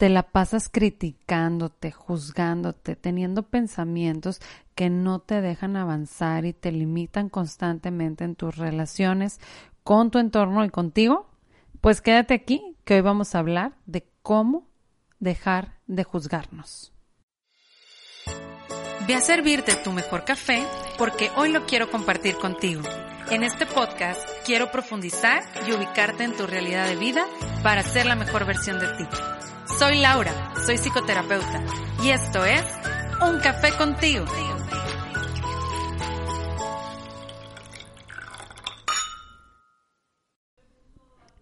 te la pasas criticándote, juzgándote, teniendo pensamientos que no te dejan avanzar y te limitan constantemente en tus relaciones con tu entorno y contigo, pues quédate aquí que hoy vamos a hablar de cómo dejar de juzgarnos. Ve a servirte tu mejor café porque hoy lo quiero compartir contigo. En este podcast quiero profundizar y ubicarte en tu realidad de vida para ser la mejor versión de ti. Soy Laura, soy psicoterapeuta y esto es Un Café contigo.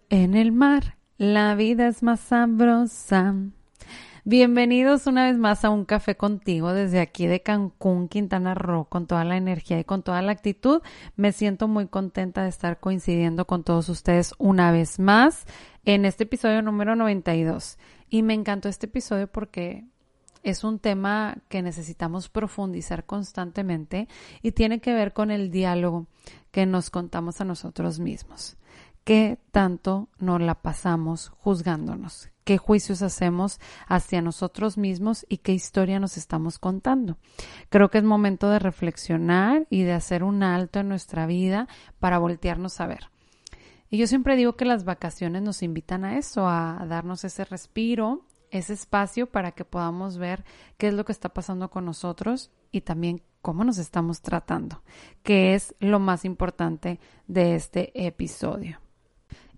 En el mar, la vida es más sabrosa. Bienvenidos una vez más a un café contigo desde aquí de Cancún, Quintana Roo, con toda la energía y con toda la actitud. Me siento muy contenta de estar coincidiendo con todos ustedes una vez más en este episodio número 92. Y me encantó este episodio porque es un tema que necesitamos profundizar constantemente y tiene que ver con el diálogo que nos contamos a nosotros mismos. ¿Qué tanto nos la pasamos juzgándonos? ¿Qué juicios hacemos hacia nosotros mismos y qué historia nos estamos contando? Creo que es momento de reflexionar y de hacer un alto en nuestra vida para voltearnos a ver. Y yo siempre digo que las vacaciones nos invitan a eso, a darnos ese respiro, ese espacio para que podamos ver qué es lo que está pasando con nosotros y también cómo nos estamos tratando, que es lo más importante de este episodio.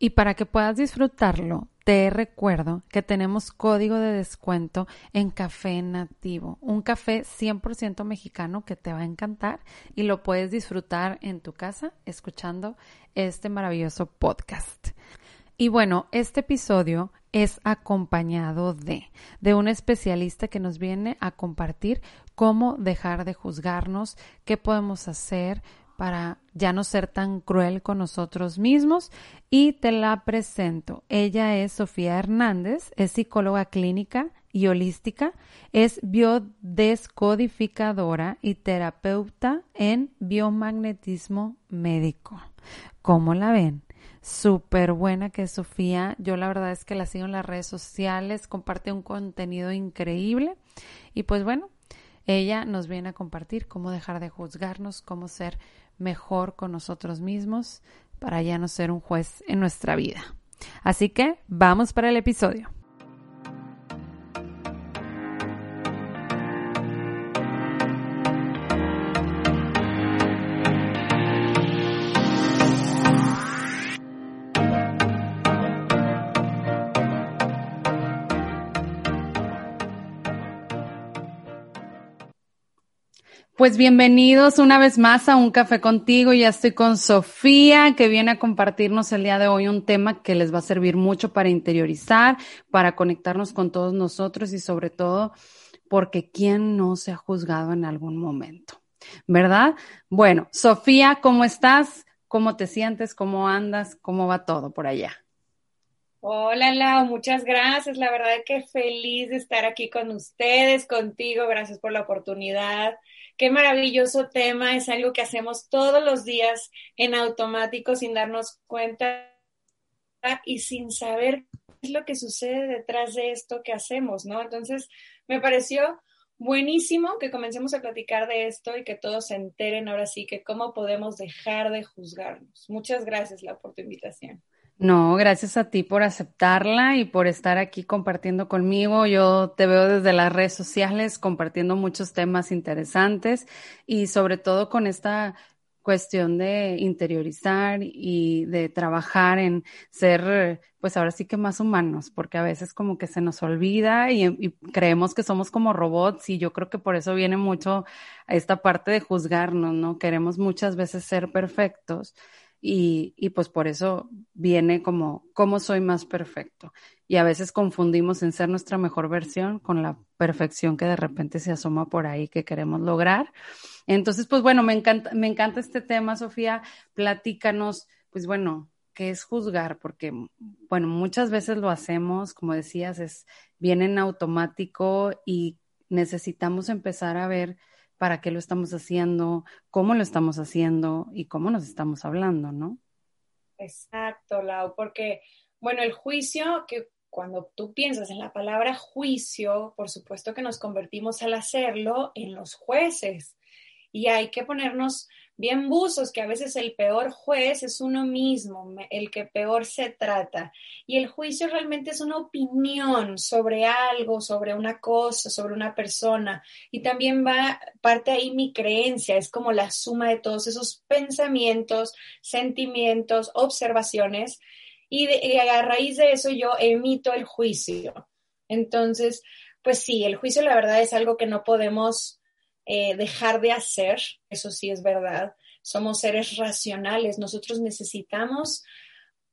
Y para que puedas disfrutarlo, te recuerdo que tenemos código de descuento en Café Nativo, un café 100% mexicano que te va a encantar y lo puedes disfrutar en tu casa escuchando este maravilloso podcast. Y bueno, este episodio es acompañado de, de un especialista que nos viene a compartir cómo dejar de juzgarnos, qué podemos hacer para ya no ser tan cruel con nosotros mismos y te la presento. Ella es Sofía Hernández, es psicóloga clínica y holística, es biodescodificadora y terapeuta en biomagnetismo médico. ¿Cómo la ven? Súper buena que es Sofía. Yo la verdad es que la sigo en las redes sociales, comparte un contenido increíble y pues bueno, ella nos viene a compartir cómo dejar de juzgarnos, cómo ser mejor con nosotros mismos para ya no ser un juez en nuestra vida. Así que vamos para el episodio. Pues bienvenidos una vez más a Un Café contigo. Ya estoy con Sofía, que viene a compartirnos el día de hoy un tema que les va a servir mucho para interiorizar, para conectarnos con todos nosotros y sobre todo porque quién no se ha juzgado en algún momento, ¿verdad? Bueno, Sofía, ¿cómo estás? ¿Cómo te sientes? ¿Cómo andas? ¿Cómo va todo por allá? Hola Lau, muchas gracias. La verdad que feliz de estar aquí con ustedes, contigo. Gracias por la oportunidad. Qué maravilloso tema, es algo que hacemos todos los días en automático sin darnos cuenta y sin saber qué es lo que sucede detrás de esto que hacemos, ¿no? Entonces, me pareció buenísimo que comencemos a platicar de esto y que todos se enteren ahora sí que cómo podemos dejar de juzgarnos. Muchas gracias, Lau, por tu invitación. No, gracias a ti por aceptarla y por estar aquí compartiendo conmigo. Yo te veo desde las redes sociales compartiendo muchos temas interesantes y sobre todo con esta cuestión de interiorizar y de trabajar en ser, pues ahora sí que más humanos, porque a veces como que se nos olvida y, creemos que somos como robots y yo creo que por eso viene mucho esta parte de juzgarnos, ¿no? Queremos muchas veces ser perfectos y, y, pues por eso viene como, ¿cómo soy más perfecto? Y a veces confundimos en ser nuestra mejor versión con la perfección que de repente se asoma por ahí que queremos lograr. Entonces, pues bueno, me encanta, me encanta este tema, Sofía. Platícanos, pues bueno, ¿qué es juzgar? Porque, bueno, muchas veces lo hacemos, como decías, es viene en automático y necesitamos empezar a ver para qué lo estamos haciendo, cómo lo estamos haciendo y cómo nos estamos hablando, ¿no? Exacto, Lau, porque, bueno, el juicio que cuando tú piensas en la palabra juicio, por supuesto que nos convertimos al hacerlo en los jueces. Y hay que ponernos bien buzos, que a veces el peor juez es uno mismo, el que peor se trata. Y el juicio realmente es una opinión sobre algo, sobre una cosa, sobre una persona. Y también va parte ahí mi creencia, es como la suma de todos esos pensamientos, sentimientos, observaciones y, a raíz de eso yo emito el juicio. Entonces, pues sí, el juicio la verdad es algo que no podemos eh, dejar de hacer, eso sí es verdad. Somos seres racionales, nosotros necesitamos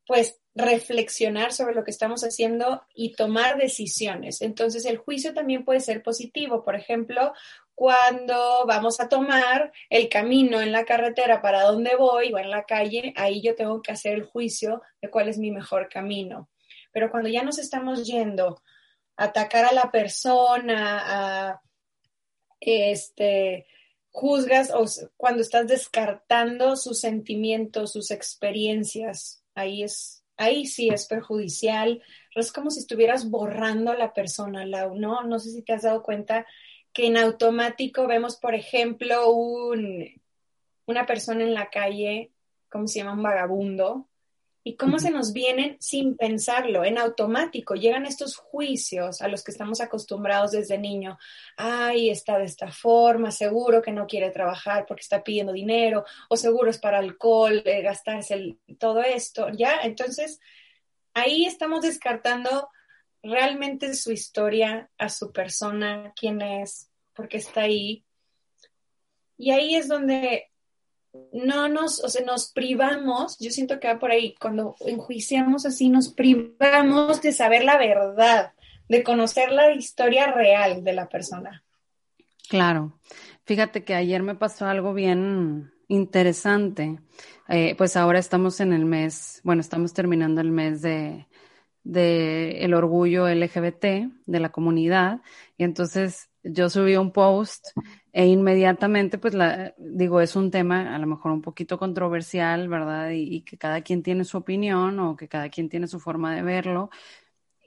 pues reflexionar sobre lo que estamos haciendo y tomar decisiones. Entonces, el juicio también puede ser positivo. Por ejemplo, cuando vamos a tomar el camino en la carretera para dónde voy o en la calle, ahí yo tengo que hacer el juicio de cuál es mi mejor camino. Pero cuando ya nos estamos yendo a atacar a la persona, a este juzgas o cuando estás descartando sus sentimientos, sus experiencias, ahí es ahí sí es perjudicial. Es como si estuvieras borrando a la persona, ¿no? No sé si te has dado cuenta que en automático vemos, por ejemplo, un, una persona en la calle, ¿cómo se llama? Un vagabundo, y cómo se nos vienen sin pensarlo, en automático. Llegan estos juicios a los que estamos acostumbrados desde niño. Ay, está de esta forma, seguro que no quiere trabajar porque está pidiendo dinero, o seguro es para alcohol, eh, gastarse todo esto. Ya, entonces ahí estamos descartando realmente su historia, a su persona, quién es, por qué está ahí. Y ahí es donde no nos, o sea, nos privamos, yo siento que va por ahí, cuando enjuiciamos así, nos privamos de saber la verdad, de conocer la historia real de la persona. Claro. Fíjate que ayer me pasó algo bien interesante. Eh, pues ahora estamos en el mes, bueno, estamos terminando el mes de, de el orgullo LGBT de la comunidad y entonces yo subí un post e inmediatamente pues digo es un tema a lo mejor un poquito controversial, ¿verdad? Y, que cada quien tiene su opinión o que cada quien tiene su forma de verlo.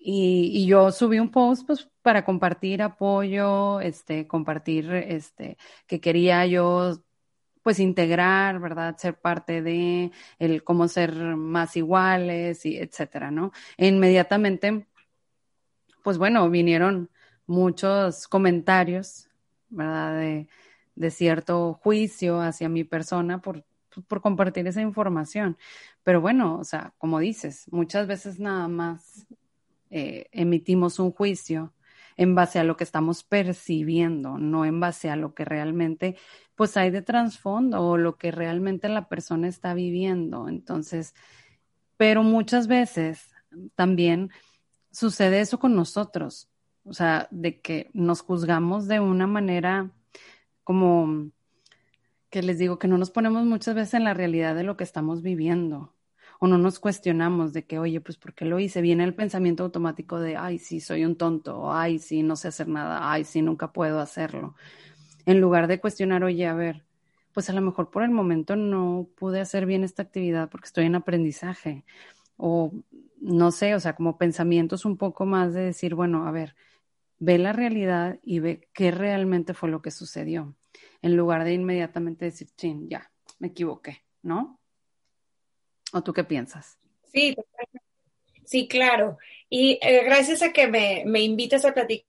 Y, y, yo subí un post pues para compartir apoyo, este, compartir este, que quería yo pues integrar, ¿verdad? Ser parte de el cómo ser más iguales y etcétera, ¿no? E inmediatamente, pues bueno, vinieron muchos comentarios, ¿verdad? De, de cierto juicio hacia mi persona por, por compartir esa información. Pero bueno, o sea, como dices, muchas veces nada más eh, emitimos un juicio en base a lo que estamos percibiendo, no en base a lo que realmente pues hay de trasfondo o lo que realmente la persona está viviendo. Entonces, pero muchas veces también sucede eso con nosotros, o sea, de que nos juzgamos de una manera como que les digo que no nos ponemos muchas veces en la realidad de lo que estamos viviendo o no nos cuestionamos de que, oye, pues ¿por qué lo hice? Viene el pensamiento automático de, ay, sí, soy un tonto, ay, sí, no sé hacer nada, ay, sí, nunca puedo hacerlo. En lugar de cuestionar, oye, a ver, pues a lo mejor por el momento no pude hacer bien esta actividad porque estoy en aprendizaje. O no sé, o sea, como pensamientos un poco más de decir, bueno, a ver, ve la realidad y ve qué realmente fue lo que sucedió. En lugar de inmediatamente decir, ya, me equivoqué, ¿no? ¿O tú qué piensas? Sí, sí, claro. Y eh, gracias a que me, me invitas a platicar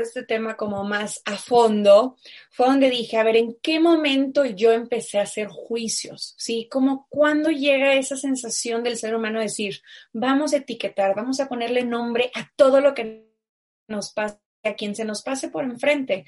este tema como más a fondo, fue donde dije, a ver, ¿en qué momento yo empecé a hacer juicios? ¿Sí? Como cuando llega esa sensación del ser humano de decir, vamos a etiquetar, vamos a ponerle nombre a todo lo que nos pase, a quien se nos pase por enfrente.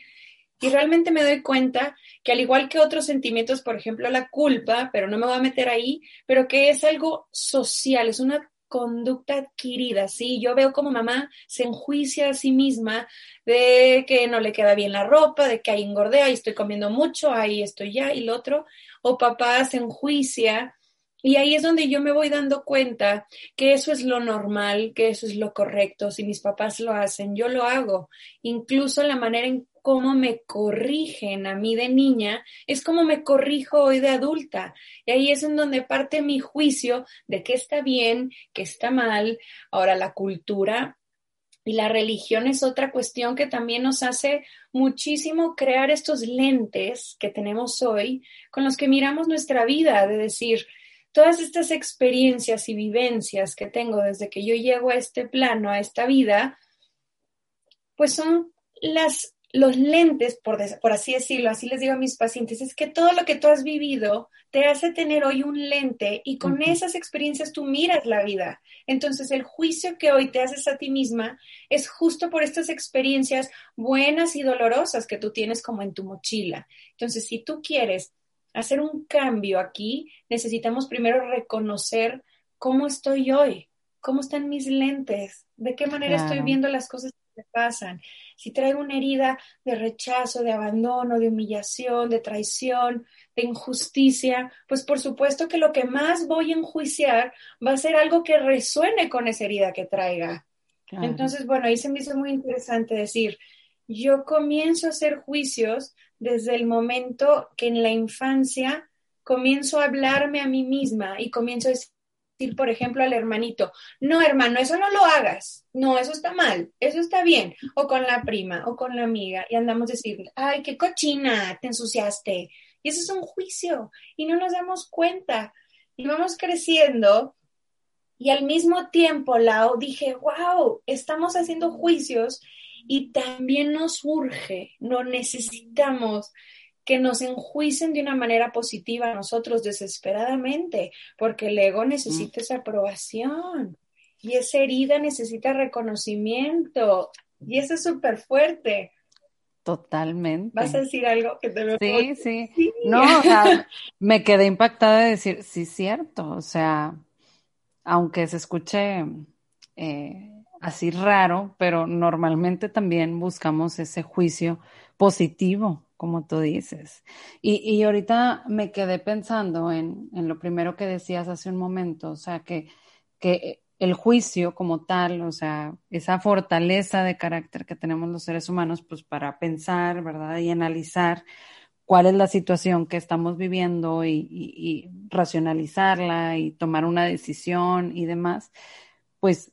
Y realmente me doy cuenta que al igual que otros sentimientos, por ejemplo la culpa, pero no me voy a meter ahí, pero que es algo social, es una conducta adquirida, ¿sí? Yo veo como mamá se enjuicia a sí misma de que no le queda bien la ropa, de que ahí engordé, ahí estoy comiendo mucho, ahí estoy ya, y lo otro, o papá se enjuicia y ahí es donde yo me voy dando cuenta que eso es lo normal, que eso es lo correcto. Si mis papás lo hacen, yo lo hago. Incluso la manera en cómo me corrigen a mí de niña es como me corrijo hoy de adulta. Y ahí es en donde parte mi juicio de qué está bien, qué está mal. Ahora la cultura Y la religión es otra cuestión que también nos hace muchísimo crear estos lentes que tenemos hoy con los que miramos nuestra vida, de decir, todas estas experiencias y vivencias que tengo desde que yo llego a este plano, a esta vida, pues son las los lentes, por, por, así decirlo, así les digo a mis pacientes, es que todo lo que tú has vivido te hace tener hoy un lente y con esas experiencias tú miras la vida. Entonces el juicio que hoy te haces a ti misma es justo por estas experiencias buenas y dolorosas que tú tienes como en tu mochila. Entonces si tú quieres hacer un cambio aquí, necesitamos primero reconocer cómo estoy hoy, cómo están mis lentes, de qué manera estoy viendo las cosas que me pasan. Si traigo una herida de rechazo, de abandono, de humillación, de traición, de injusticia, pues por supuesto que lo que más voy a enjuiciar va a ser algo que resuene con esa herida que traiga. Entonces, bueno, ahí se me hizo muy interesante decir, yo comienzo a hacer juicios desde el momento que en la infancia comienzo a hablarme a mí misma y comienzo a decir, por ejemplo, al hermanito, no, hermano, eso no lo hagas, no, eso está mal, eso está bien, o con la prima, o con la amiga, y andamos a decir, ay, qué cochina, te ensuciaste. Y eso es un juicio, y no nos damos cuenta. Y vamos creciendo, y al mismo tiempo, Lao, dije, wow, estamos haciendo juicios, y también nos urge, no necesitamos que nos enjuicen de una manera positiva a nosotros desesperadamente, porque el ego necesita esa aprobación y esa herida necesita reconocimiento y eso es súper fuerte. Totalmente. ¿Vas a decir algo que te veo? Sí, sí, sí. No, o sea, me quedé impactada de decir, sí, cierto. O sea, aunque se escuche eh, así raro, pero normalmente también buscamos ese juicio positivo como tú dices. Y, y ahorita me quedé pensando en, en, lo primero que decías hace un momento, o sea, que, que el juicio como tal, o sea, esa fortaleza de carácter que tenemos los seres humanos, pues para pensar, ¿verdad? Y analizar cuál es la situación que estamos viviendo y, y, y racionalizarla y tomar una decisión y demás, pues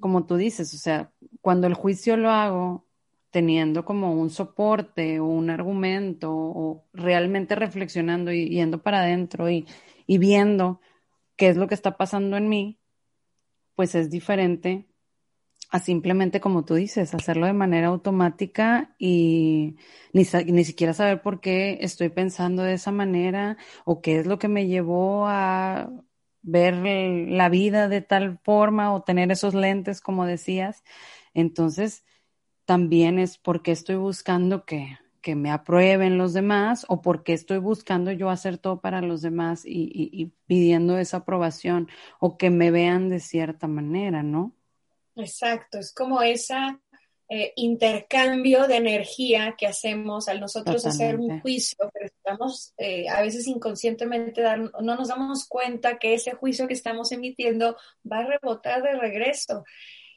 como tú dices, o sea, cuando el juicio lo hago teniendo como un soporte o un argumento o realmente reflexionando y yendo para adentro y, y viendo qué es lo que está pasando en mí, pues es diferente a simplemente, como tú dices, hacerlo de manera automática y ni, ni, siquiera saber por qué estoy pensando de esa manera o qué es lo que me llevó a ver la vida de tal forma o tener esos lentes, como decías. Entonces, también es porque estoy buscando que, que me aprueben los demás o porque estoy buscando yo hacer todo para los demás y, y, pidiendo esa aprobación o que me vean de cierta manera, ¿no? Exacto, es como ese eh, intercambio de energía que hacemos al nosotros hacer un juicio, pero estamos eh, a veces inconscientemente dar, no nos damos cuenta que ese juicio que estamos emitiendo va a rebotar de regreso.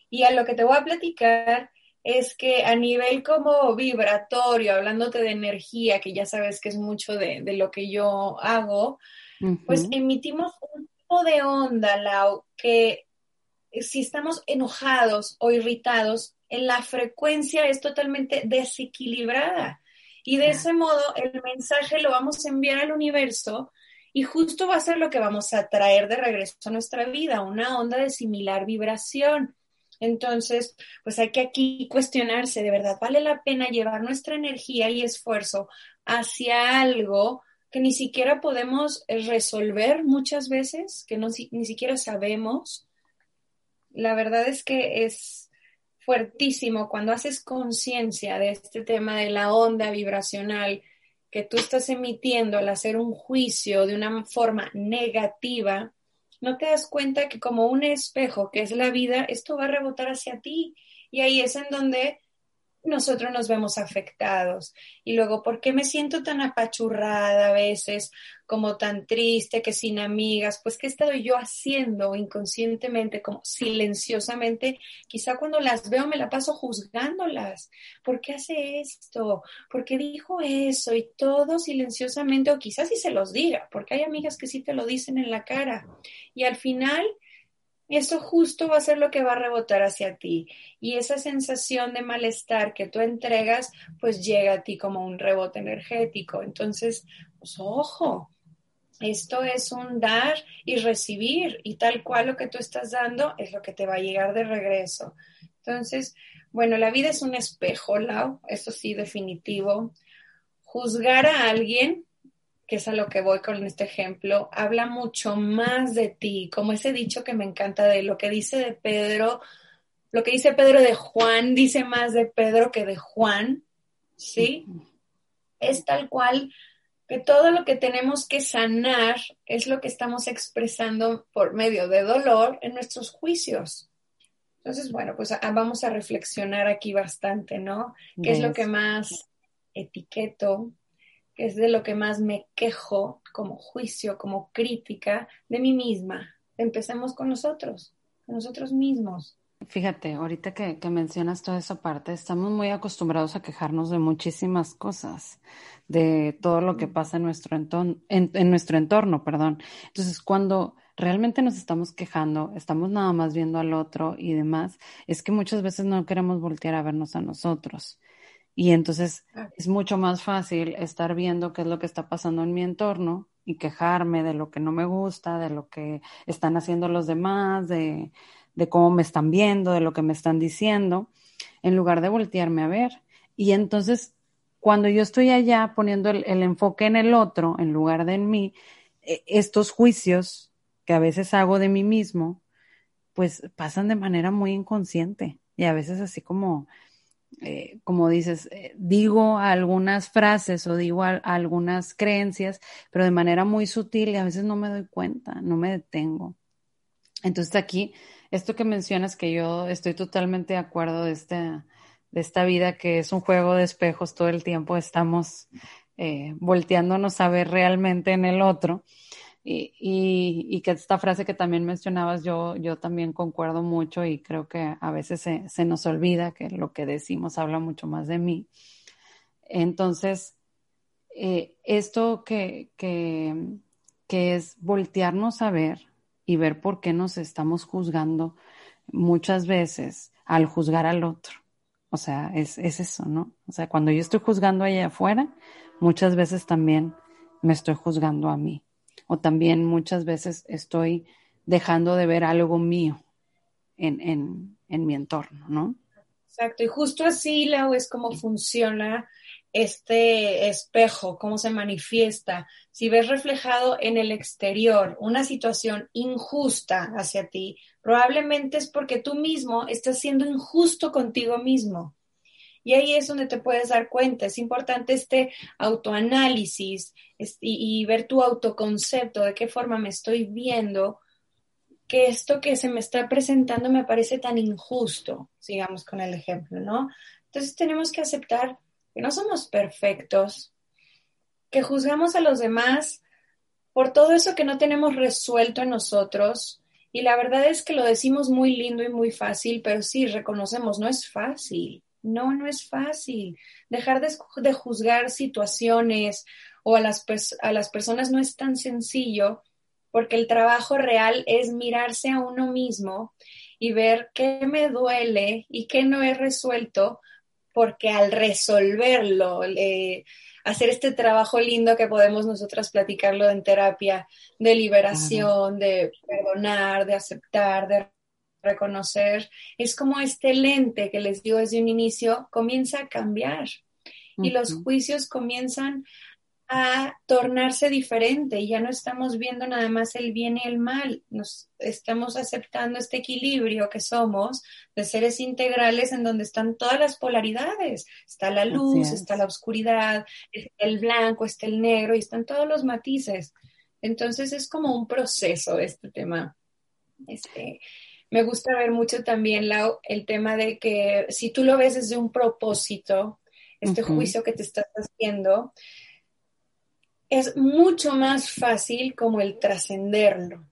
Y a lo que te voy a platicar es que a nivel como vibratorio, hablándote de energía, que ya sabes que es mucho de, lo que yo hago, pues emitimos un tipo de onda, Lau, que si estamos enojados o irritados, en la frecuencia es totalmente desequilibrada. Y de ese modo el mensaje lo vamos a enviar al universo y justo va a ser lo que vamos a traer de regreso a nuestra vida, una onda de similar vibración. Entonces, pues hay que aquí cuestionarse, de verdad, ¿vale la pena llevar nuestra energía y esfuerzo hacia algo que ni siquiera podemos resolver muchas veces, que no, ni siquiera sabemos? La verdad es que es fuertísimo cuando haces conciencia de este tema de la onda vibracional que tú estás emitiendo al hacer un juicio de una forma negativa, no te das cuenta que como un espejo que es la vida, esto va a rebotar hacia ti. Y ahí es en donde nosotros nos vemos afectados. Y luego, ¿por qué me siento tan apachurrada a veces, como tan triste, que sin amigas? Pues, ¿qué he estado yo haciendo inconscientemente, como silenciosamente? Quizá cuando las veo me la paso juzgándolas. ¿Por qué hace esto? ¿Por qué dijo eso? Y todo silenciosamente, o quizás si se los diga, porque hay amigas que sí te lo dicen en la cara. Y al final eso justo va a ser lo que va a rebotar hacia ti. Y esa sensación de malestar que tú entregas, pues llega a ti como un rebote energético. Entonces, pues ojo, esto es un dar y recibir y tal cual lo que tú estás dando es lo que te va a llegar de regreso. Entonces, bueno, la vida es un espejo, Lau, eso sí, definitivo. Juzgar a alguien que es a lo que voy con este ejemplo, habla mucho más de ti, como ese dicho que me encanta de lo que dice de Pedro, lo que dice Pedro de Juan, dice más de Pedro que de Juan, ¿sí? Es tal cual que todo lo que tenemos que sanar es lo que estamos expresando por medio de dolor en nuestros juicios. Entonces, bueno, pues vamos a reflexionar aquí bastante, ¿no? ¿Qué es lo que más etiqueto? Que es de lo que más me quejo como juicio, como crítica de mí misma. Empecemos con nosotros, con nosotros mismos. Fíjate, ahorita que, mencionas toda esa parte, estamos muy acostumbrados a quejarnos de muchísimas cosas, de todo lo que pasa en nuestro entorno, en nuestro entorno, perdón. Entonces, cuando realmente nos estamos quejando, estamos nada más viendo al otro y demás, es que muchas veces no queremos voltear a vernos a nosotros. Y entonces es mucho más fácil estar viendo qué es lo que está pasando en mi entorno y quejarme de lo que no me gusta, de lo que están haciendo los demás, de, cómo me están viendo, de lo que me están diciendo, en lugar de voltearme a ver. Y entonces, cuando yo estoy allá poniendo el, el enfoque en el otro, en lugar de en mí, e, estos juicios que a veces hago de mí mismo, pues pasan de manera muy inconsciente y a veces así como eh, como dices, eh, digo algunas frases o digo algunas creencias, pero de manera muy sutil y a veces no me doy cuenta, no me detengo. Entonces aquí, esto que mencionas, que yo estoy totalmente de acuerdo de, este, de esta vida que es un juego de espejos todo el tiempo, estamos eh, volteándonos a ver realmente en el otro. Y, y, que esta frase que también mencionabas, yo, yo también concuerdo mucho y creo que a veces se, nos olvida que lo que decimos habla mucho más de mí. Entonces, eh, esto que, que, que es voltearnos a ver y ver por qué nos estamos juzgando muchas veces al juzgar al otro. O sea, es, es eso, ¿no? O sea, cuando yo estoy juzgando allá afuera, muchas veces también me estoy juzgando a mí o también muchas veces estoy dejando de ver algo mío en, en, en mi entorno, ¿no? Exacto, y justo así, Lau, es como funciona este espejo, cómo se manifiesta. Si ves reflejado en el exterior una situación injusta hacia ti, probablemente es porque tú mismo estás siendo injusto contigo mismo. Y ahí es donde te puedes dar cuenta. Es importante este autoanálisis y, ver tu autoconcepto, de qué forma me estoy viendo, que esto que se me está presentando me parece tan injusto, sigamos con el ejemplo, ¿no? Entonces tenemos que aceptar que no somos perfectos, que juzgamos a los demás por todo eso que no tenemos resuelto en nosotros. Y la verdad es que lo decimos muy lindo y muy fácil, pero sí, reconocemos, no es fácil. No, no es fácil. Dejar de, juzgar situaciones o a las, a las personas no es tan sencillo porque el trabajo real es mirarse a uno mismo y ver qué me duele y qué no he resuelto, porque al resolverlo, hacer este trabajo lindo que podemos nosotras platicarlo en terapia, de liberación, de perdonar, de aceptar, de reconocer, es como este lente que les digo desde un inicio, comienza a cambiar y los juicios comienzan a tornarse diferente y ya no estamos viendo nada más el bien y el mal, nos estamos aceptando este equilibrio que somos de seres integrales en donde están todas las polaridades, está la luz, está la oscuridad, está el blanco, está el negro y están todos los matices. Entonces es como un proceso este tema. Este, me gusta ver mucho también, el tema de que si tú lo ves desde un propósito, este juicio que te estás haciendo, es mucho más fácil como el trascenderlo.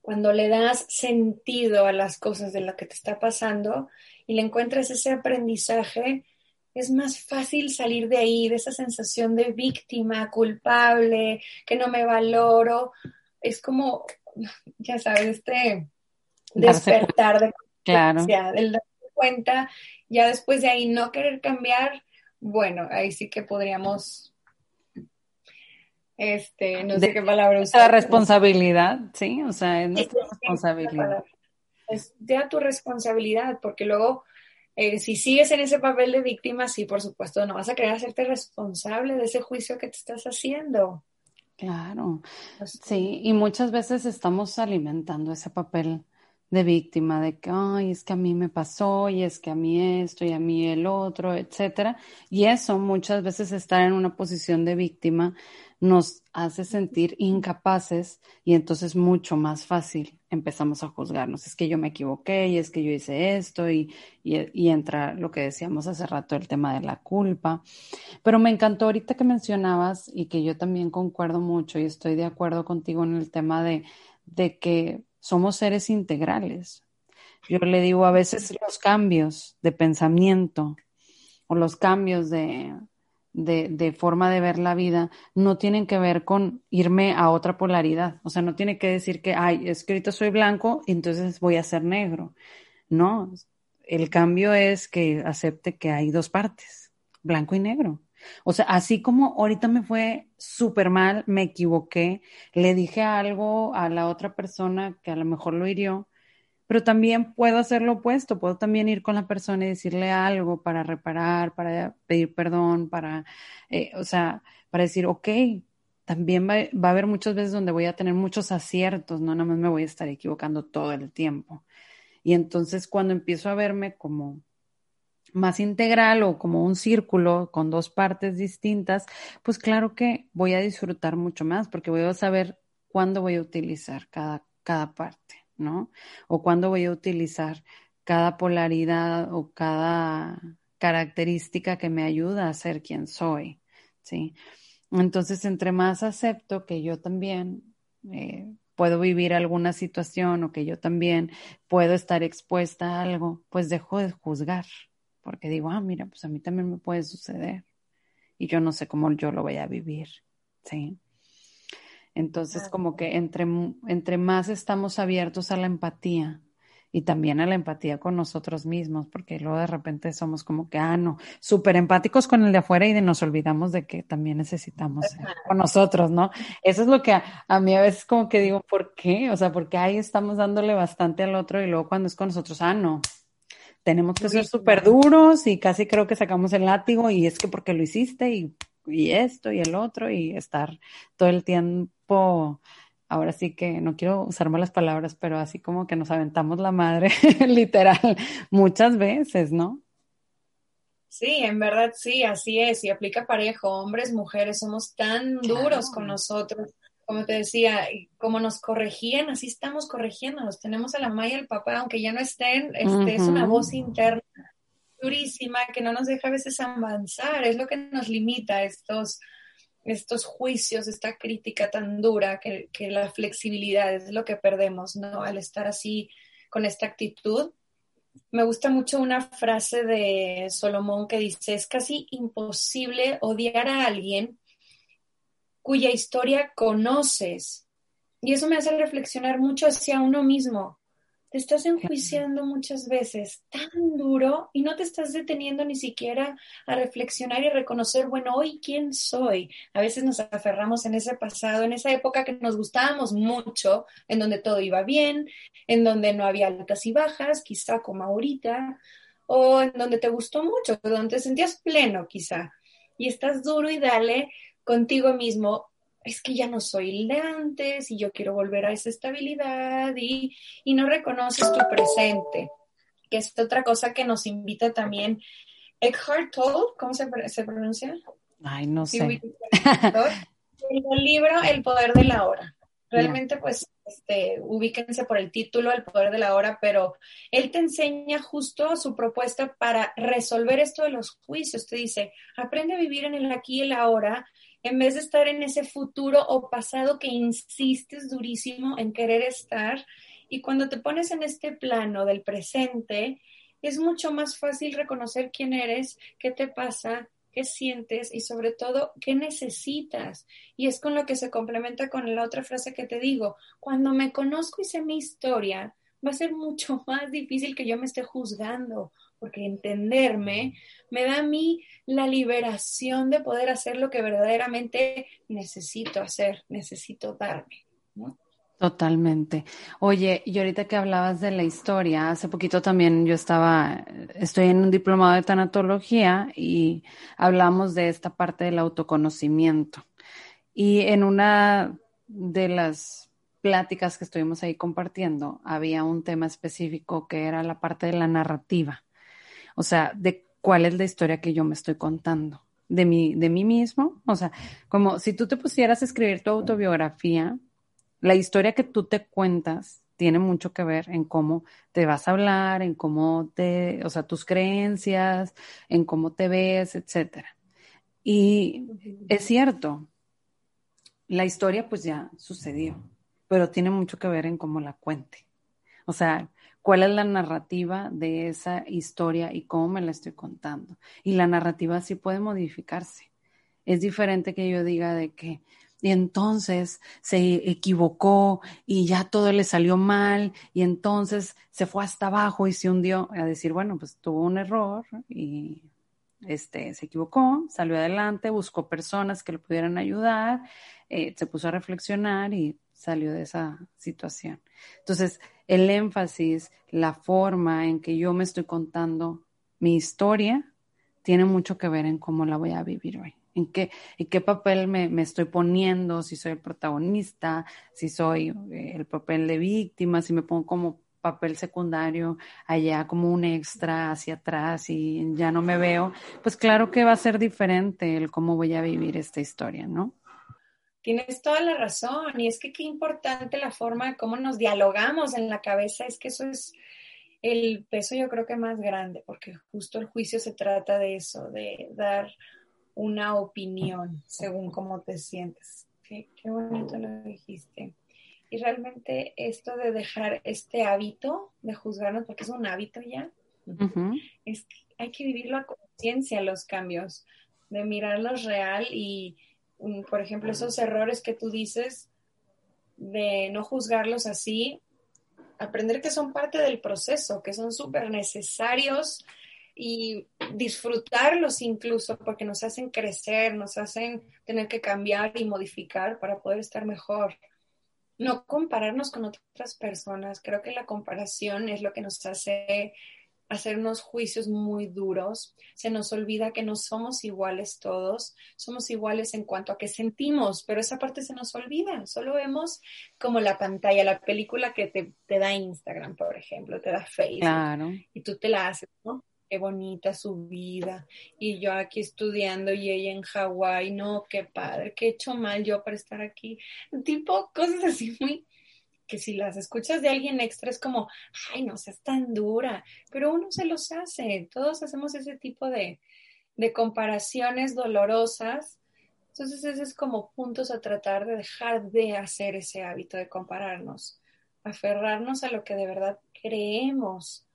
Cuando le das sentido a las cosas de lo que te está pasando y le encuentras ese aprendizaje, es más fácil salir de ahí, de esa sensación de víctima, culpable, que no me valoro. Es como, ya sabes, este, despertar de claro. el darse cuenta, ya después de ahí no querer cambiar, bueno, ahí sí que podríamos este, no sé qué palabra usar. La responsabilidad, sí, o sea, es nuestra responsabilidad. Es ya tu responsabilidad, porque luego, eh, si sigues en ese papel de víctima, sí, por supuesto, no vas a querer hacerte responsable de ese juicio que te estás haciendo. Claro, sí, y muchas veces estamos alimentando ese papel de víctima, de que, ay, es que a mí me pasó, y es que a mí esto, y a mí el otro, etcétera. Y eso muchas veces estar en una posición de víctima nos hace sentir incapaces y entonces mucho más fácil empezamos a juzgarnos. Es que yo me equivoqué y es que yo hice esto y, y, entra lo que decíamos hace rato, el tema de la culpa. Pero me encantó ahorita que mencionabas y que yo también concuerdo mucho y estoy de acuerdo contigo en el tema de, de que somos seres integrales. Yo le digo a veces los cambios de pensamiento o los cambios de, de, forma de ver la vida no tienen que ver con irme a otra polaridad. O sea, no tiene que decir que, ay, es que ahorita soy blanco, entonces voy a ser negro. No, el cambio es que acepte que hay dos partes, blanco y negro. O sea, así como ahorita me fue súper mal, me equivoqué, le dije algo a la otra persona que a lo mejor lo hirió, pero también puedo hacer lo opuesto, puedo también ir con la persona y decirle algo para reparar, para pedir perdón, para, eh, o sea, para decir, ok, también va, va, a haber muchas veces donde voy a tener muchos aciertos, no nada más me voy a estar equivocando todo el tiempo. Y entonces cuando empiezo a verme como más integral o como un círculo con dos partes distintas, pues claro que voy a disfrutar mucho más porque voy a saber cuándo voy a utilizar cada, cada parte. ¿no? O cuándo voy a utilizar cada polaridad o cada característica que me ayuda a ser quien soy, ¿sí? Entonces, entre más acepto que yo también eh, puedo vivir alguna situación o que yo también puedo estar expuesta a algo, pues dejo de juzgar, porque digo, ah, mira, pues a mí también me puede suceder y yo no sé cómo yo lo voy a vivir, ¿sí? Entonces, como que entre, entre más estamos abiertos a la empatía y también a la empatía con nosotros mismos, porque luego de repente somos como que, ah, no, súper empáticos con el de afuera y de nos olvidamos de que también necesitamos con nosotros, ¿no? Eso es lo que a, mí a veces como que digo, ¿por qué? O sea, porque ahí estamos dándole bastante al otro y luego cuando es con nosotros, ah, no, tenemos que ser súper duros y casi creo que sacamos el látigo y es que porque lo hiciste y, y esto y el otro y estar todo el tiempo ahora sí que no quiero usar malas palabras, pero así como que nos aventamos la madre, literal, muchas veces, ¿no? Sí, en verdad sí, así es, y aplica parejo, hombres, mujeres, somos tan duros con nosotros, como te decía, como nos corregían, así estamos corrigiéndonos, tenemos a la mamá y al papá, aunque ya no estén, este, es una voz interna durísima que no nos deja a veces avanzar, es lo que nos limita estos estos juicios, esta crítica tan dura, que, la flexibilidad es lo que perdemos, ¿no? Al estar así con esta actitud. Me gusta mucho una frase de Solomón que dice, es casi imposible odiar a alguien cuya historia conoces. Y eso me hace reflexionar mucho hacia uno mismo te estás enjuiciando muchas veces tan duro y no te estás deteniendo ni siquiera a reflexionar y reconocer, bueno, hoy quién soy. A veces nos aferramos en ese pasado, en esa época que nos gustábamos mucho, en donde todo iba bien, en donde no había altas y bajas, quizá como ahorita, o en donde te gustó mucho, donde te sentías pleno quizá. Y estás duro y dale contigo mismo es que ya no soy el de antes y yo quiero volver a esa estabilidad y, no reconoces tu presente, que es otra cosa que nos invita también Eckhart Tolle, ¿cómo se, pronuncia? Ay, no sé. el libro El poder de la hora. Realmente, pues, este, ubíquense por el título, El poder de la hora, pero él te enseña justo su propuesta para resolver esto de los juicios. Te dice, aprende a vivir en el aquí y el ahora en vez de estar en ese futuro o pasado que insistes durísimo en querer estar. Y cuando te pones en este plano del presente, es mucho más fácil reconocer quién eres, qué te pasa, qué sientes y sobre todo qué necesitas. Y es con lo que se complementa con la otra frase que te digo. Cuando me conozco y sé mi historia, va a ser mucho más difícil que yo me esté juzgando, porque entenderme me da a mí la liberación de poder hacer lo que verdaderamente necesito hacer, necesito darme. Totalmente. Oye, y ahorita que hablabas de la historia, hace poquito también yo estaba, estoy en un diplomado de tanatología y hablamos de esta parte del autoconocimiento. Y en una de las pláticas que estuvimos ahí compartiendo, había un tema específico que era la parte de la narrativa. O sea, de cuál es la historia que yo me estoy contando de mí, de mí mismo. O sea, como si tú te pusieras a escribir tu autobiografía, la historia que tú te cuentas tiene mucho que ver en cómo te vas a hablar, en cómo te, o sea, tus creencias, en cómo te ves, etcétera. Y es cierto, la historia pues ya sucedió, pero tiene mucho que ver en cómo la cuente. O sea, cuál es la narrativa de esa historia y cómo me la estoy contando. Y la narrativa sí puede modificarse. Es diferente que yo diga de que, y entonces se equivocó y ya todo le salió mal y entonces se fue hasta abajo y se hundió a decir, bueno, pues tuvo un error y este, se equivocó, salió adelante, buscó personas que le pudieran ayudar, eh, se puso a reflexionar y salió de esa situación. Entonces, el énfasis, la forma en que yo me estoy contando mi historia, tiene mucho que ver en cómo la voy a vivir hoy. En qué, en qué papel me, me estoy poniendo, si soy el protagonista, si soy eh, el papel de víctima, si me pongo como papel secundario allá como un extra hacia atrás y ya no me veo, pues claro que va a ser diferente el cómo voy a vivir esta historia, ¿no? Tienes toda la razón y es que qué importante la forma de cómo nos dialogamos en la cabeza, es que eso es el peso yo creo que más grande, porque justo el juicio se trata de eso, de dar una opinión según cómo te sientes. Qué, bonito lo dijiste. Y realmente esto de dejar este hábito de juzgarnos, porque es un hábito ya, es que hay que vivirlo a conciencia los cambios, de mirarlos real y por ejemplo, esos errores que tú dices, de no juzgarlos así, aprender que son parte del proceso, que son súper necesarios y disfrutarlos incluso porque nos hacen crecer, nos hacen tener que cambiar y modificar para poder estar mejor. No compararnos con otras personas. Creo que la comparación es lo que nos hace hacernos juicios muy duros, se nos olvida que no somos iguales todos, somos iguales en cuanto a que sentimos, pero esa parte se nos olvida, solo vemos como la pantalla, la película que te, te da Instagram, por ejemplo, te da Facebook, y tú te la haces, ¿no? Qué bonita su vida, y yo aquí estudiando y ella en Hawái, no, qué padre, qué he hecho mal yo para estar aquí, tipo cosas así muy que si las escuchas de alguien extra es como, ay, no seas tan dura, pero uno se los hace, todos hacemos ese tipo de, de comparaciones dolorosas. Entonces, ese es como puntos a tratar de dejar de hacer ese hábito de compararnos, aferrarnos a lo que de verdad creemos,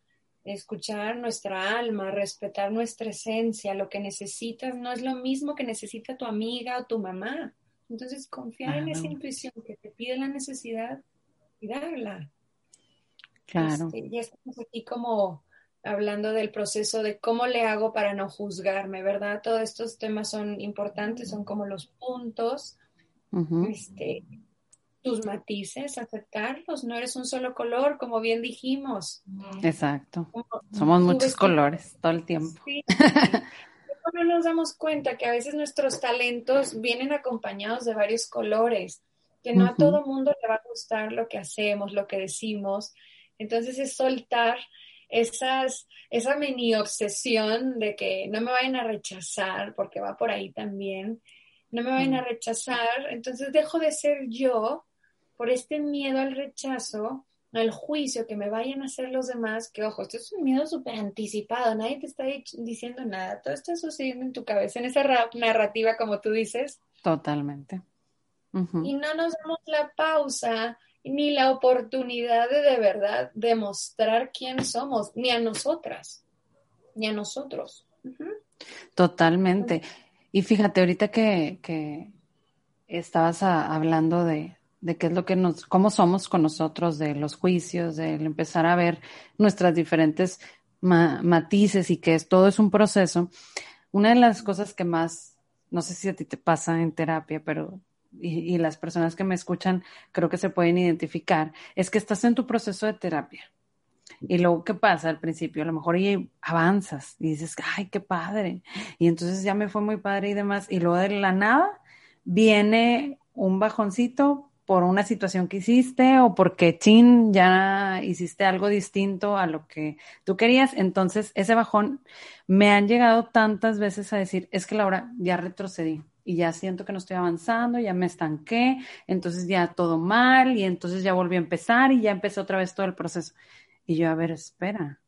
escuchar nuestra alma, respetar nuestra esencia, lo que necesitas no es lo mismo que necesita tu amiga o tu mamá. Entonces, confiar en esa intuición que te pide la necesidad darla. Claro. Este, ya estamos aquí como hablando del proceso de cómo le hago para no juzgarme, ¿verdad? Todos estos temas son importantes, son como los puntos, este, tus matices, aceptarlos, no eres un solo color, como bien dijimos. Exacto. Somos muchos colores todo el tiempo. Sí. no nos damos cuenta que a veces nuestros talentos vienen acompañados de varios colores que no a todo mundo le va a gustar lo que hacemos, lo que decimos. Entonces es soltar esas, esa mini obsesión de que no me vayan a rechazar, porque va por ahí también, no me vayan a rechazar, entonces dejo de ser yo por este miedo al rechazo, al juicio que me vayan a hacer los demás, que ojo, esto es un miedo súper anticipado, nadie te está diciendo nada, todo está sucediendo en tu cabeza, en esa narrativa como tú dices. Totalmente y no nos damos la pausa ni la oportunidad de de verdad demostrar quién somos, ni a nosotras, ni a nosotros. Totalmente. Y fíjate, ahorita que, que estabas hablando de, de qué es lo que nos, cómo somos con nosotros, de los juicios, de empezar a ver nuestras diferentes matices y que es, todo es un proceso. Una de las cosas que más, no sé si a ti te pasa en terapia, pero y, las personas que me escuchan creo que se pueden identificar, es que estás en tu proceso de terapia. Y luego, ¿qué pasa al principio? A lo mejor y avanzas y dices, ay, qué padre. Y entonces ya me fue muy padre y demás. Y luego de la nada viene un bajoncito por una situación que hiciste o porque chin ya hiciste algo distinto a lo que tú querías. Entonces, ese bajón me han llegado tantas veces a decir, es que Laura, ya retrocedí y ya siento que no estoy avanzando, ya me estanqué, entonces ya todo mal y entonces ya volví a empezar y ya empezó otra vez todo el proceso. Y yo, a ver, espera,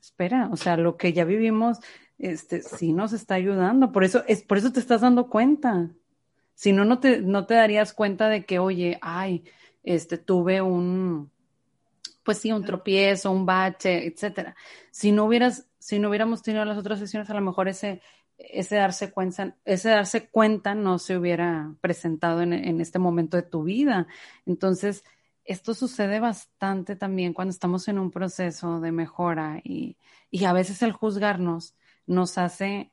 espera, o sea, lo que ya vivimos, este, sí nos está ayudando, por eso, es, por eso te estás dando cuenta. Si no, no te, no te darías cuenta de que, oye, ay, este, tuve un, pues sí, un tropiezo, un bache, etcétera. Si no hubieras, si no hubiéramos tenido las otras sesiones, a lo mejor ese, ese darse cuenta, ese darse cuenta no se hubiera presentado en, en este momento de tu vida. Entonces, esto sucede bastante también cuando estamos en un proceso de mejora y, y, a veces el juzgarnos nos hace,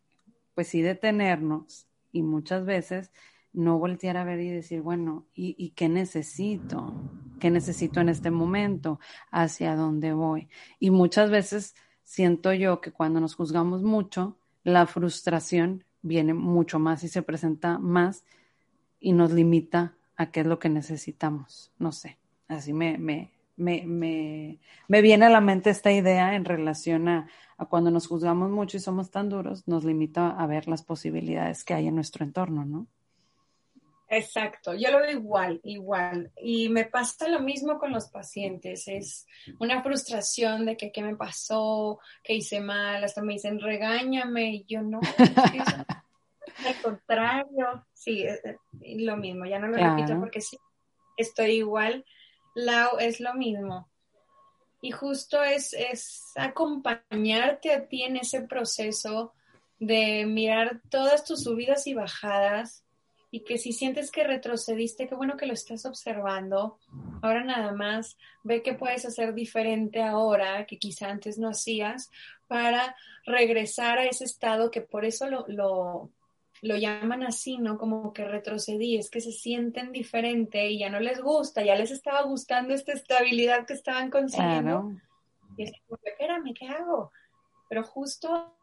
pues sí, detenernos y muchas veces no voltear a ver y decir, bueno, ¿y, y qué necesito? ¿Qué necesito en este momento? ¿Hacia dónde voy? Y muchas veces siento yo que cuando nos juzgamos mucho, la frustración viene mucho más y se presenta más y nos limita a qué es lo que necesitamos. No sé, así me, me, me, me, me viene a la mente esta idea en relación a, a, cuando nos juzgamos mucho y somos tan duros, nos limita a ver las posibilidades que hay en nuestro entorno, ¿no? Exacto, yo lo veo igual, igual. Y me pasa lo mismo con los pacientes. Es una frustración de que qué me pasó, que hice mal, hasta me dicen regáñame y yo no. al contrario, sí, es, lo mismo, ya no lo claro. repito porque sí, estoy igual. Lau es lo mismo. Y justo es, es acompañarte a ti en ese proceso de mirar todas tus subidas y bajadas y que si sientes que retrocediste, qué bueno que lo estás observando. Ahora nada más ve qué puedes hacer diferente ahora que quizá antes no hacías para regresar a ese estado que por eso lo, lo, lo llaman así, ¿no? Como que retrocedí, es que se sienten diferente y ya no les gusta, ya les estaba gustando esta estabilidad que estaban consiguiendo. Claro. Y es como, espérame, ¿qué hago? Pero justo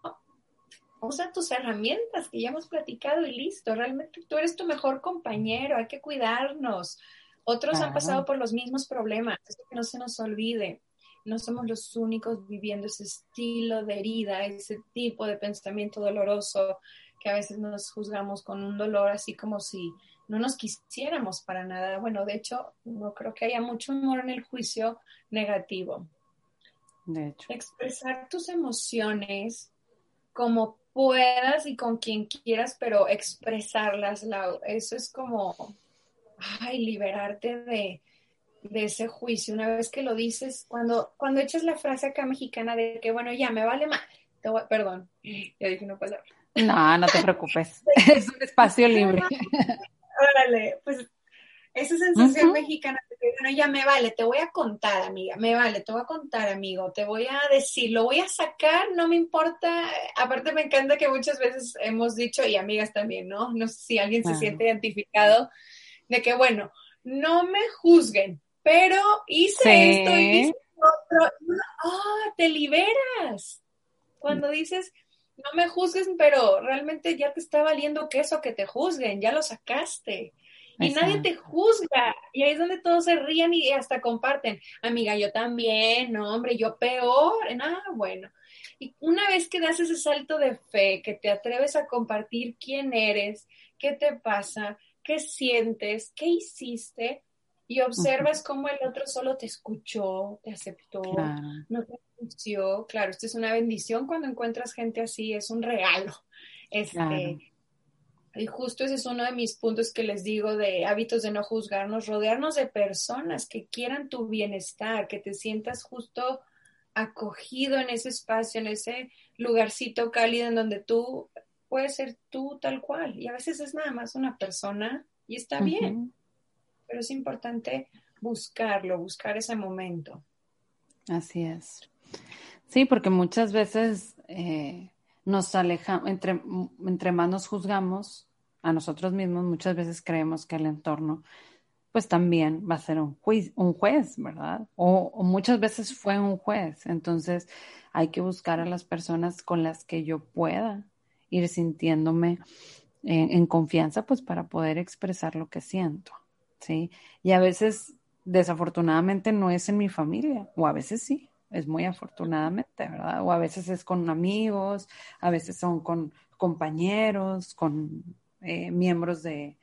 usa tus herramientas que ya hemos platicado y listo. Realmente tú eres tu mejor compañero, hay que cuidarnos. Otros han pasado por los mismos problemas, que no se nos olvide. No somos los únicos viviendo ese estilo de herida, ese tipo de pensamiento doloroso que a veces nos juzgamos con un dolor así como si no nos quisiéramos para nada. Bueno, de hecho, no creo que haya mucho humor en el juicio negativo. De hecho. Expresar tus emociones como puedas y con quien quieras, pero expresarlas, Lau. Eso es como, ay, liberarte de, de ese juicio. Una vez que lo dices, cuando, cuando echas la frase acá mexicana de que, bueno, ya me vale más, perdón, ya dije una palabra. No, no te preocupes, es un espacio libre. Órale, pues esa sensación uh -huh. mexicana de que, bueno, ya me vale, te voy a contar, amiga, me vale, te voy a contar, amigo, te voy a decir, lo voy a sacar, no me importa. Aparte, me encanta que muchas veces hemos dicho, y amigas también, ¿no? No sé si alguien se siente identificado, de que, bueno, no me juzguen, pero hice sí. esto y hice otro. ¡Ah! Oh, te liberas. Cuando dices, no me juzgues, pero realmente ya te está valiendo queso que te juzguen, ya lo sacaste y Exacto. nadie te juzga. Y ahí es donde todos se ríen y hasta comparten. Amiga, yo también, no, hombre, yo peor. Ah, bueno. Y una vez que das ese salto de fe, que te atreves a compartir quién eres, qué te pasa, qué sientes, qué hiciste, y observas uh -huh. cómo el otro solo te escuchó, te aceptó, claro. no te anunció. Claro, esto es una bendición cuando encuentras gente así, es un regalo. Este, claro y justo ese es uno de mis puntos que les digo de hábitos de no juzgarnos, rodearnos de personas que quieran tu bienestar, que te sientas justo acogido en ese espacio, en ese lugarcito cálido en donde tú puedes ser tú tal cual. Y a veces es nada más una persona y está bien. pero es importante buscarlo, buscar ese momento. Así es. Sí, porque muchas veces eh, nos alejamos, entre, entre más nos juzgamos a nosotros mismos, muchas veces creemos que el entorno pues también va a ser un juez, un juez ¿verdad? O, muchas veces fue un juez. Entonces hay que buscar a las personas con las que yo pueda ir sintiéndome en, en confianza, pues para poder expresar lo que siento, ¿sí? Y a veces, desafortunadamente, no es en mi familia, o a veces sí, es muy afortunadamente, ¿verdad? O a veces es con amigos, a veces son con compañeros, con eh, miembros de,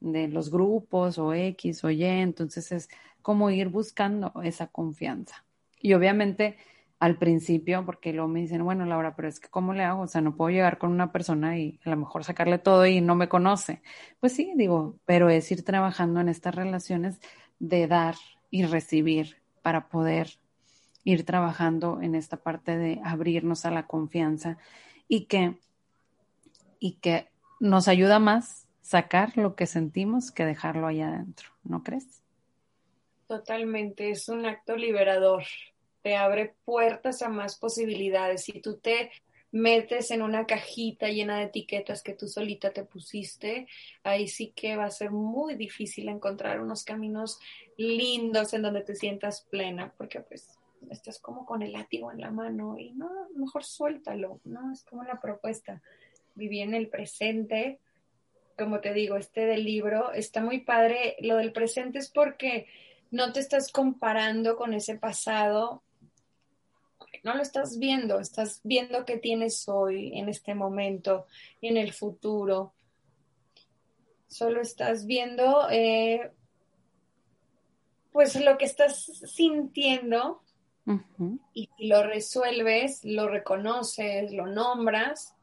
de los grupos o X o Y, entonces es como ir buscando esa confianza. Y obviamente al principio, porque luego me dicen, bueno, Laura, pero es que ¿cómo le hago? O sea, no puedo llegar con una persona y a lo mejor sacarle todo y no me conoce. Pues sí, digo, pero es ir trabajando en estas relaciones de dar y recibir para poder ir trabajando en esta parte de abrirnos a la confianza y que, y que nos ayuda más sacar lo que sentimos que dejarlo allá adentro, ¿no crees? Totalmente, es un acto liberador, te abre puertas a más posibilidades. Si tú te metes en una cajita llena de etiquetas que tú solita te pusiste, ahí sí que va a ser muy difícil encontrar unos caminos lindos en donde te sientas plena, porque pues estás como con el látigo en la mano y no, mejor suéltalo, ¿no? Es como la propuesta. Viví en el presente, como te digo, este del libro, está muy padre. Lo del presente es porque no te estás comparando con ese pasado, no lo estás viendo, estás viendo qué tienes hoy, en este momento, en el futuro. Solo estás viendo, eh, pues, lo que estás sintiendo y lo resuelves, lo reconoces, lo nombras,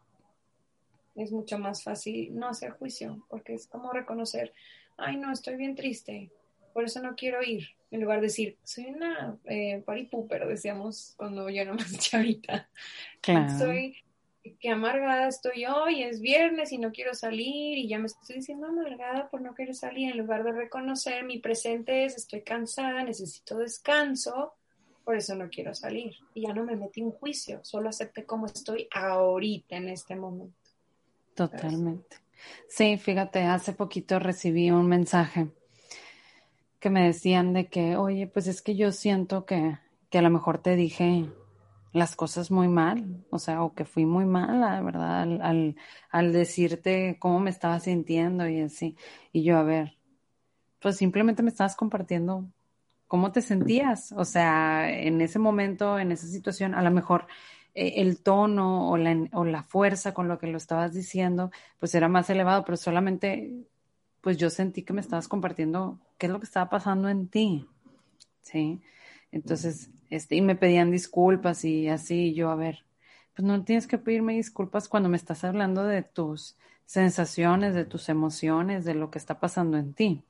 es mucho más fácil no hacer juicio, porque es como reconocer, ay no, estoy bien triste, por eso no quiero ir, en lugar de decir, soy una eh, party pooper, decíamos cuando yo era más chavita. Claro. Soy, que amargada estoy hoy, es viernes y no quiero salir y ya me estoy diciendo amargada por no querer salir, en lugar de reconocer mi presente es, estoy cansada, necesito descanso, por eso no quiero salir. Y ya no me metí en juicio, solo acepté cómo estoy ahorita en este momento. Totalmente. Sí, fíjate, hace poquito recibí un mensaje que me decían de que, oye, pues es que yo siento que, que a lo mejor te dije las cosas muy mal, o sea, o que fui muy mala, ¿verdad? Al, al, al decirte cómo me estaba sintiendo y así. Y yo, a ver, pues simplemente me estabas compartiendo cómo te sentías, o sea, en ese momento, en esa situación, a lo mejor eh, el tono o la, o la fuerza con lo que lo estabas diciendo, pues era más elevado, pero solamente, pues yo sentí que me estabas compartiendo qué es lo que estaba pasando en ti, ¿sí? Entonces, este, y me pedían disculpas y así, yo, a ver, pues no tienes que pedirme disculpas cuando me estás hablando de tus sensaciones, de tus emociones, de lo que está pasando en ti.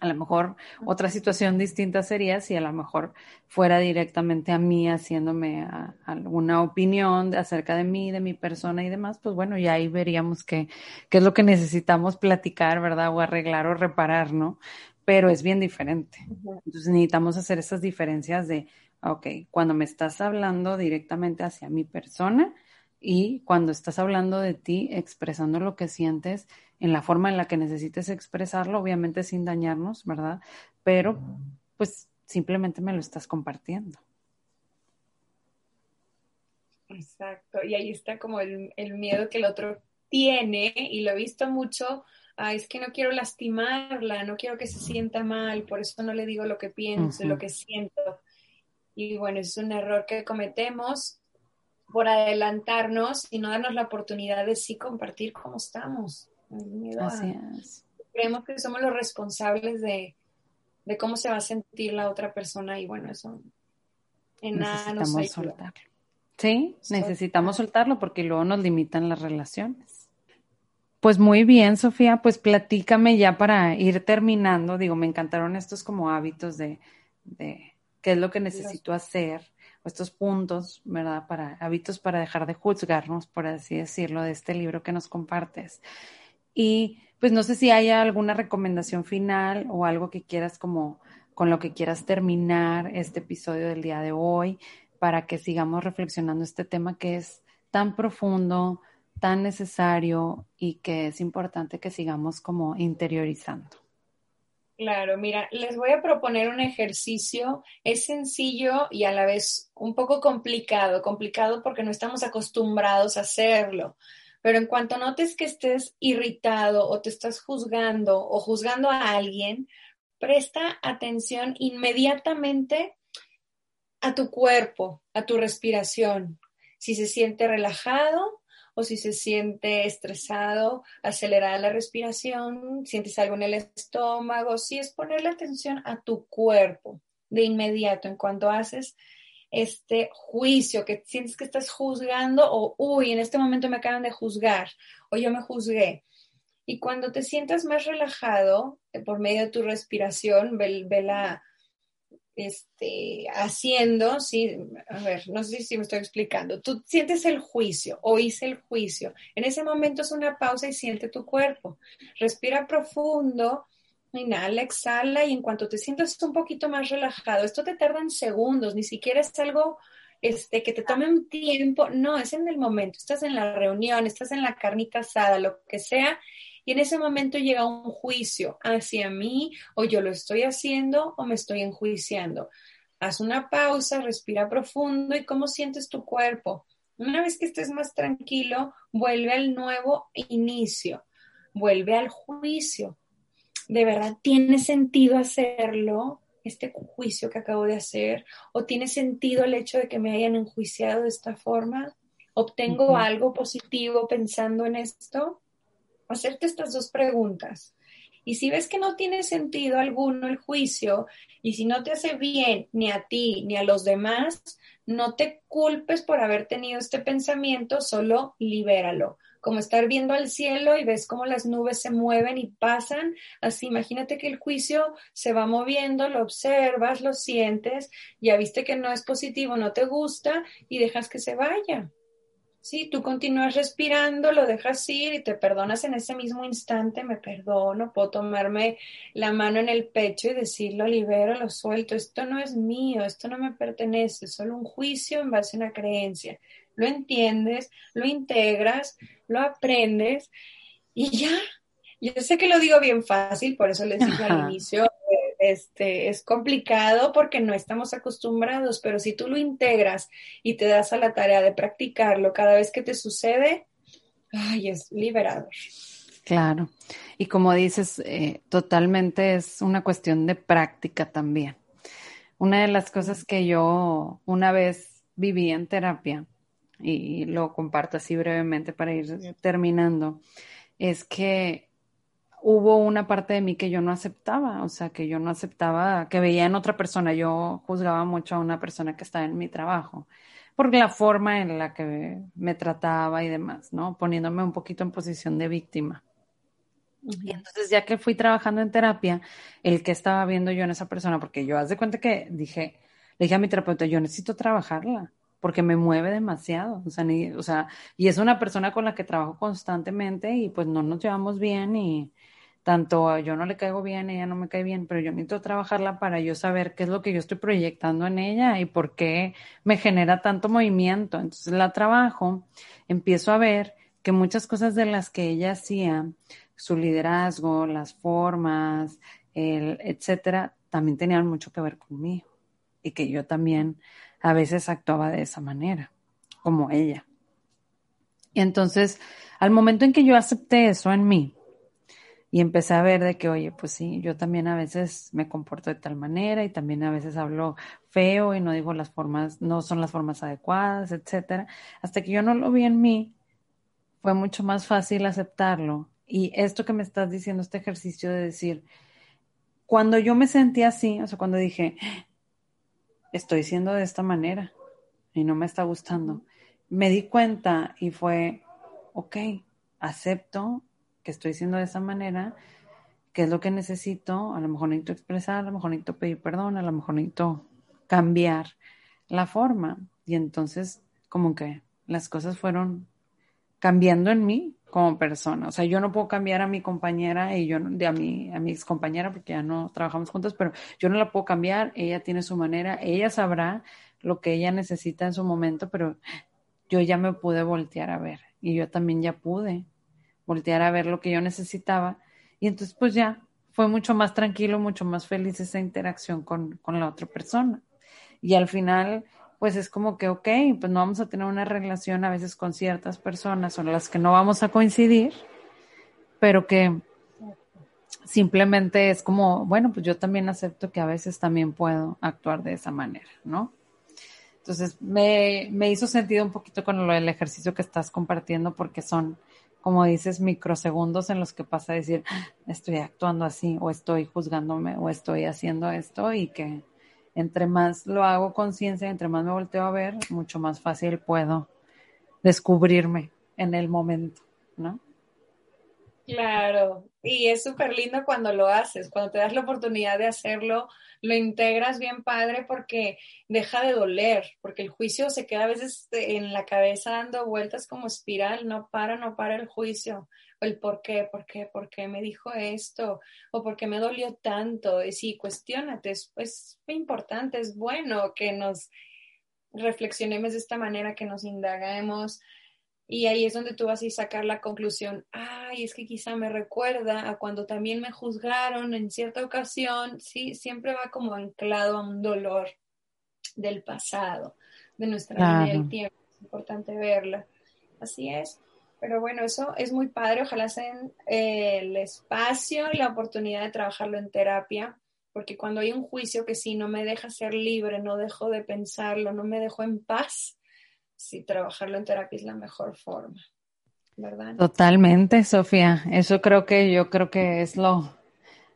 A lo mejor otra situación distinta sería si a lo mejor fuera directamente a mí haciéndome alguna opinión acerca de mí, de mi persona y demás, pues bueno, ya ahí veríamos qué, qué es lo que necesitamos platicar, ¿verdad? O arreglar o reparar, ¿no? Pero es bien diferente. Entonces necesitamos hacer esas diferencias de, ok, cuando me estás hablando directamente hacia mi persona y cuando estás hablando de ti, expresando lo que sientes, en la forma en la que necesites expresarlo, obviamente sin dañarnos, ¿verdad? Pero pues simplemente me lo estás compartiendo. Exacto, y ahí está como el, miedo que el otro tiene, y lo he visto mucho, es que no quiero lastimarla, no quiero que se sienta mal, por eso no le digo lo que pienso, lo que siento. Y bueno, es un error que cometemos por adelantarnos y no darnos la oportunidad de sí compartir cómo estamos creemos que somos los responsables de, cómo se va a sentir la otra persona y bueno, eso en nada nos soltarlo. Sí, necesitamos soltarlo porque luego nos limitan las relaciones. Pues muy bien, Sofía, pues platícame ya para ir terminando. Digo, me encantaron estos como hábitos de, de qué es lo que necesito hacer, estos puntos, ¿verdad? Para hábitos para dejar de juzgarnos, por así decirlo, de este libro que nos compartes. Y pues no sé si hay alguna recomendación final o algo que quieras como con lo que quieras terminar este episodio del día de hoy para que sigamos reflexionando este tema que es tan profundo, tan necesario y que es importante que sigamos como interiorizando. Claro, mira, les voy a proponer un ejercicio. Es sencillo y a la vez un poco complicado, complicado porque no estamos acostumbrados a hacerlo. Pero en cuanto notes que estés irritado o te estás juzgando o juzgando a alguien, presta atención inmediatamente a tu cuerpo, a tu respiración. Si se siente relajado, o si se siente estresado, acelerar la respiración, sientes algo en el estómago, si es ponerle atención a tu cuerpo de inmediato en cuanto haces este juicio, que sientes que estás juzgando o, uy, en este momento me acaban de juzgar o yo me juzgué. Y cuando te sientas más relajado eh, por medio de tu respiración, ve, ve la, este, haciendo, sí, a ver, no sé si me estoy explicando, tú sientes el juicio, oís el juicio, en ese momento es una pausa y siente tu cuerpo, respira profundo, inhala, exhala y en cuanto te sientas un poquito más relajado, esto te tarda en segundos, ni siquiera es algo este, que te tome un tiempo, no, es en el momento, estás en la reunión, estás en la carnita asada, lo que sea, y en ese momento llega un juicio hacia mí o yo lo estoy haciendo o me estoy enjuiciando. Haz una pausa, respira profundo y cómo sientes tu cuerpo. Una vez que estés más tranquilo, vuelve al nuevo inicio, vuelve al juicio. ¿De verdad tiene sentido hacerlo? este juicio que acabo de hacer? ¿O tiene sentido el hecho de que me hayan enjuiciado de esta forma? ¿Obtengo algo positivo pensando en esto? Hacerte estas dos preguntas. Y si ves que no tiene sentido alguno el juicio y si no te hace bien ni a ti ni a los demás, no te culpes por haber tenido este pensamiento, solo libéralo. Como estar viendo al cielo y ves cómo las nubes se mueven y pasan, así imagínate que el juicio se va moviendo, lo observas, lo sientes, ya viste que no es positivo, no te gusta y dejas que se vaya. Sí, tú continúas respirando, lo dejas ir y te perdonas en ese mismo instante, me perdono, puedo tomarme la mano en el pecho y decirlo, libero, lo suelto, esto no es mío, esto no me pertenece, es solo un juicio en base a una creencia. Lo entiendes, lo integras, lo aprendes y ya. Yo sé que lo digo bien fácil, por eso les dije al inicio, este, es complicado porque no estamos acostumbrados, pero si tú lo integras y te das a la tarea de practicarlo cada vez que te sucede, ay, es liberador. Claro. Y como dices, eh, totalmente es una cuestión de práctica también. Una de las cosas que yo una vez viví en terapia, y lo comparto así brevemente para ir terminando, es que hubo una parte de mí que yo no aceptaba, o sea, que yo no aceptaba, que veía en otra persona, yo juzgaba mucho a una persona que estaba en mi trabajo, por la forma en la que me trataba y demás, ¿no? Poniéndome un poquito en posición de víctima. Y entonces, ya que fui trabajando en terapia, el que estaba viendo yo en esa persona, porque yo haz de cuenta que dije, le dije a mi terapeuta, yo necesito trabajarla, porque me mueve demasiado, o sea, o sea, y es una persona con la que trabajo constantemente y pues no nos llevamos bien y, tanto yo no le caigo bien, ella no me cae bien, pero yo necesito trabajarla para yo saber qué es lo que yo estoy proyectando en ella y por qué me genera tanto movimiento. Entonces la trabajo, empiezo a ver que muchas cosas de las que ella hacía, su liderazgo, las formas, el, etcétera, también tenían mucho que ver conmigo y que yo también a veces actuaba de esa manera, como ella. Y entonces, al momento en que yo acepté eso en mí, y empecé a ver de que, oye, pues sí, yo también a veces me comporto de tal manera y también a veces hablo feo y no digo las formas, no son las formas adecuadas, etcétera. Hasta que yo no lo vi en mí, fue mucho más fácil aceptarlo. Y esto que me estás diciendo, este ejercicio de decir, cuando yo me sentí así, o sea, cuando dije, estoy siendo de esta manera y no me está gustando, me di cuenta y fue, ok, acepto que estoy siendo de esa manera, qué es lo que necesito, a lo mejor necesito expresar, a lo mejor necesito pedir perdón, a lo mejor necesito cambiar la forma. Y entonces como que las cosas fueron cambiando en mí como persona. O sea, yo no puedo cambiar a mi compañera y yo de a mi, a mi ex compañera porque ya no trabajamos juntos, pero yo no la puedo cambiar. Ella tiene su manera, ella sabrá lo que ella necesita en su momento, pero yo ya me pude voltear a ver y yo también ya pude voltear a ver lo que yo necesitaba. Y entonces, pues ya fue mucho más tranquilo, mucho más feliz esa interacción con, con la otra persona. Y al final, pues es como que, ok, pues no vamos a tener una relación a veces con ciertas personas con las que no vamos a coincidir, pero que simplemente es como, bueno, pues yo también acepto que a veces también puedo actuar de esa manera, ¿no? Entonces me, me hizo sentido un poquito con lo del ejercicio que estás compartiendo porque son, como dices, microsegundos en los que pasa a decir, ah, estoy actuando así o estoy juzgándome o estoy haciendo esto y que entre más lo hago conciencia, entre más me volteo a ver, mucho más fácil puedo descubrirme en el momento, ¿no? Claro, y es súper lindo cuando lo haces, cuando te das la oportunidad de hacerlo, lo integras bien padre porque deja de doler, porque el juicio se queda a veces en la cabeza dando vueltas como espiral, no para, no para el juicio el por qué, por qué, por qué me dijo esto, o por qué me dolió tanto. Y sí, cuestionate, es, es importante, es bueno que nos reflexionemos de esta manera, que nos indaguemos. Y ahí es donde tú vas a sacar la conclusión, ay, es que quizá me recuerda a cuando también me juzgaron en cierta ocasión, sí, siempre va como anclado a un dolor del pasado, de nuestra vida del tiempo, es importante verla. Así es. Pero bueno, eso es muy padre. Ojalá sean eh, el espacio y la oportunidad de trabajarlo en terapia, porque cuando hay un juicio que sí no me deja ser libre, no dejo de pensarlo, no me dejo en paz, sí, trabajarlo en terapia es la mejor forma. Totalmente, Sofía. Eso creo que yo creo que es lo,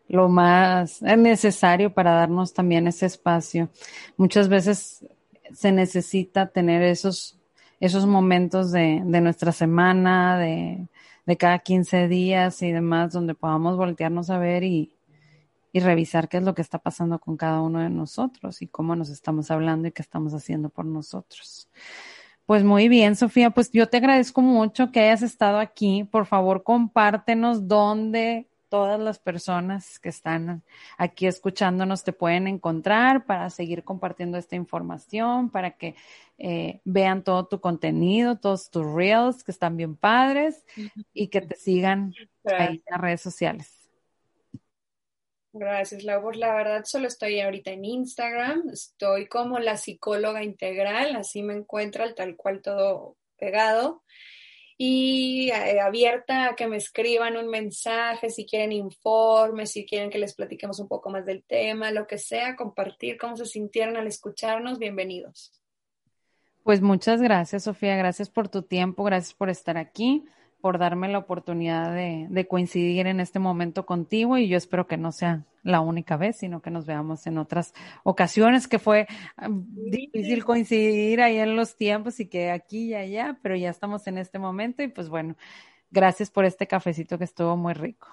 lo más necesario para darnos también ese espacio. Muchas veces se necesita tener esos esos momentos de, de nuestra semana, de, de, cada 15 días y demás, donde podamos voltearnos a ver y, y revisar qué es lo que está pasando con cada uno de nosotros y cómo nos estamos hablando y qué estamos haciendo por nosotros. Pues muy bien, Sofía, pues yo te agradezco mucho que hayas estado aquí. Por favor, compártenos dónde todas las personas que están aquí escuchándonos te pueden encontrar para seguir compartiendo esta información, para que eh, vean todo tu contenido, todos tus reels que están bien padres y que te sigan ahí en las redes sociales. Gracias, Lau. Pues la verdad solo estoy ahorita en Instagram, estoy como la psicóloga integral, así me encuentra tal cual todo pegado. Y eh, abierta a que me escriban un mensaje, si quieren informes, si quieren que les platiquemos un poco más del tema, lo que sea, compartir cómo se sintieron al escucharnos, bienvenidos. Pues muchas gracias, Sofía, gracias por tu tiempo, gracias por estar aquí por darme la oportunidad de, coincidir en este momento contigo y yo espero que no sea la única vez, sino que nos veamos en otras ocasiones que fue ah, difícil coincidir ahí en los tiempos y que aquí y allá, pero ya estamos en este momento y pues bueno, gracias por este cafecito que estuvo muy rico.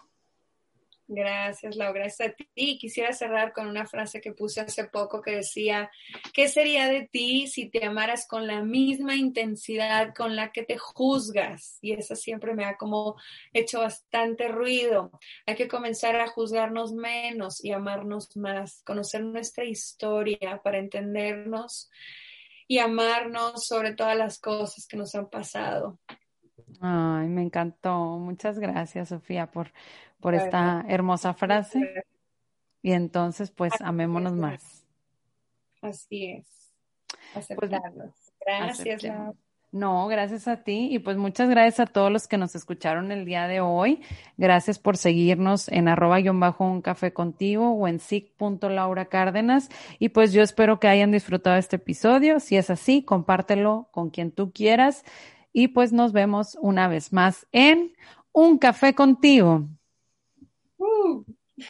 Gracias, Laura. Gracias a ti. Quisiera cerrar con una frase que puse hace poco que decía, ¿qué sería de ti si te amaras con la misma intensidad con la que te juzgas? Y eso siempre me ha como hecho bastante ruido. Hay que comenzar a juzgarnos menos y amarnos más, conocer nuestra historia para entendernos y amarnos sobre todas las cosas que nos han pasado. Ay, me encantó. Muchas gracias, Sofía, por, por esta hermosa frase. Y entonces, pues, amémonos más. Así es. Pues, gracias. No, gracias a ti y pues muchas gracias a todos los que nos escucharon el día de hoy. Gracias por seguirnos en arroba guion bajo un café contigo o en Laura Cárdenas. Y pues yo espero que hayan disfrutado este episodio. Si es así, compártelo con quien tú quieras. Y pues nos vemos una vez más en Un Café contigo. Woo!